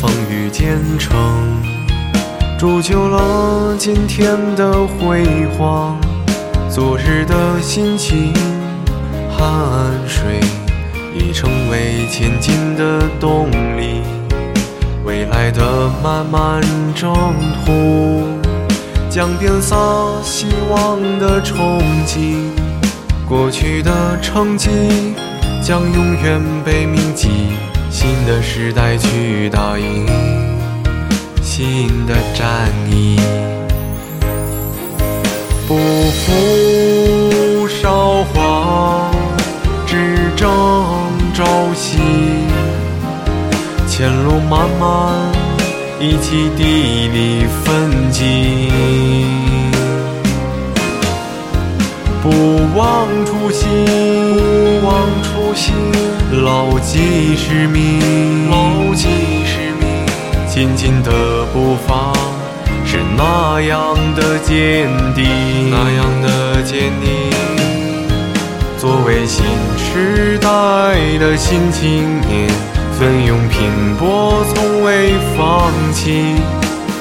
风雨兼程，铸就了今天的辉煌。昨日的心情、汗水，已成为前进的动力。未来的漫漫征途，将遍洒希望的憧憬。过去的成绩，将永远被铭记。新的时代去打赢新的战役，不负韶华，只争朝夕。前路漫漫，一起砥砺奋进，不忘初心，不忘初心。牢记使命，牢记使命，前进的步伐是那样的坚定，那样的坚定。作为新时代的新青年，奋勇拼搏，从未放弃，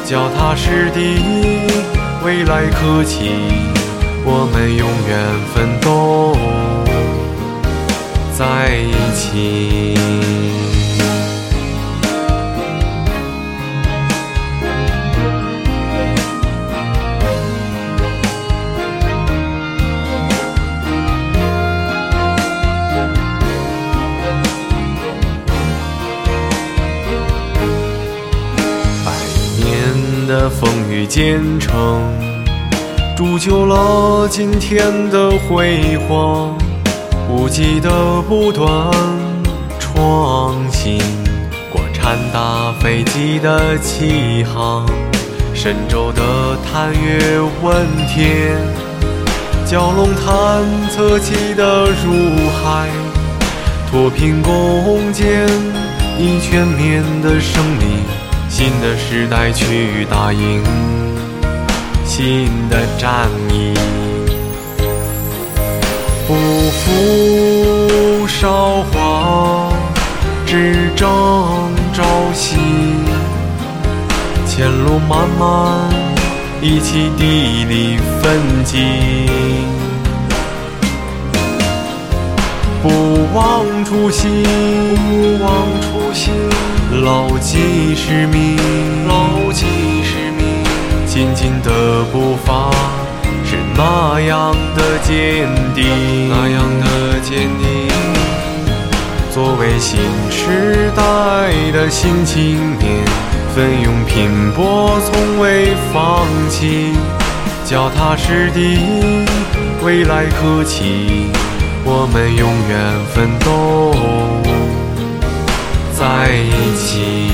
脚踏实地，未来可期，我们永远奋斗。在一起。百年的风雨兼程，铸就了今天的辉煌。无极的不断创新，国产大飞机的起航，神舟的探月问天，蛟龙探测器的入海，脱贫攻坚已全面的胜利，新的时代去打赢新的战役。不韶华，只争朝夕。前路漫漫，一起砥砺奋进。不忘初心，不忘初心。牢记使命，那样的坚定，那样的坚定。作为新时代的新青年，奋勇拼搏，从未放弃，脚踏实地，未来可期。我们永远奋斗在一起。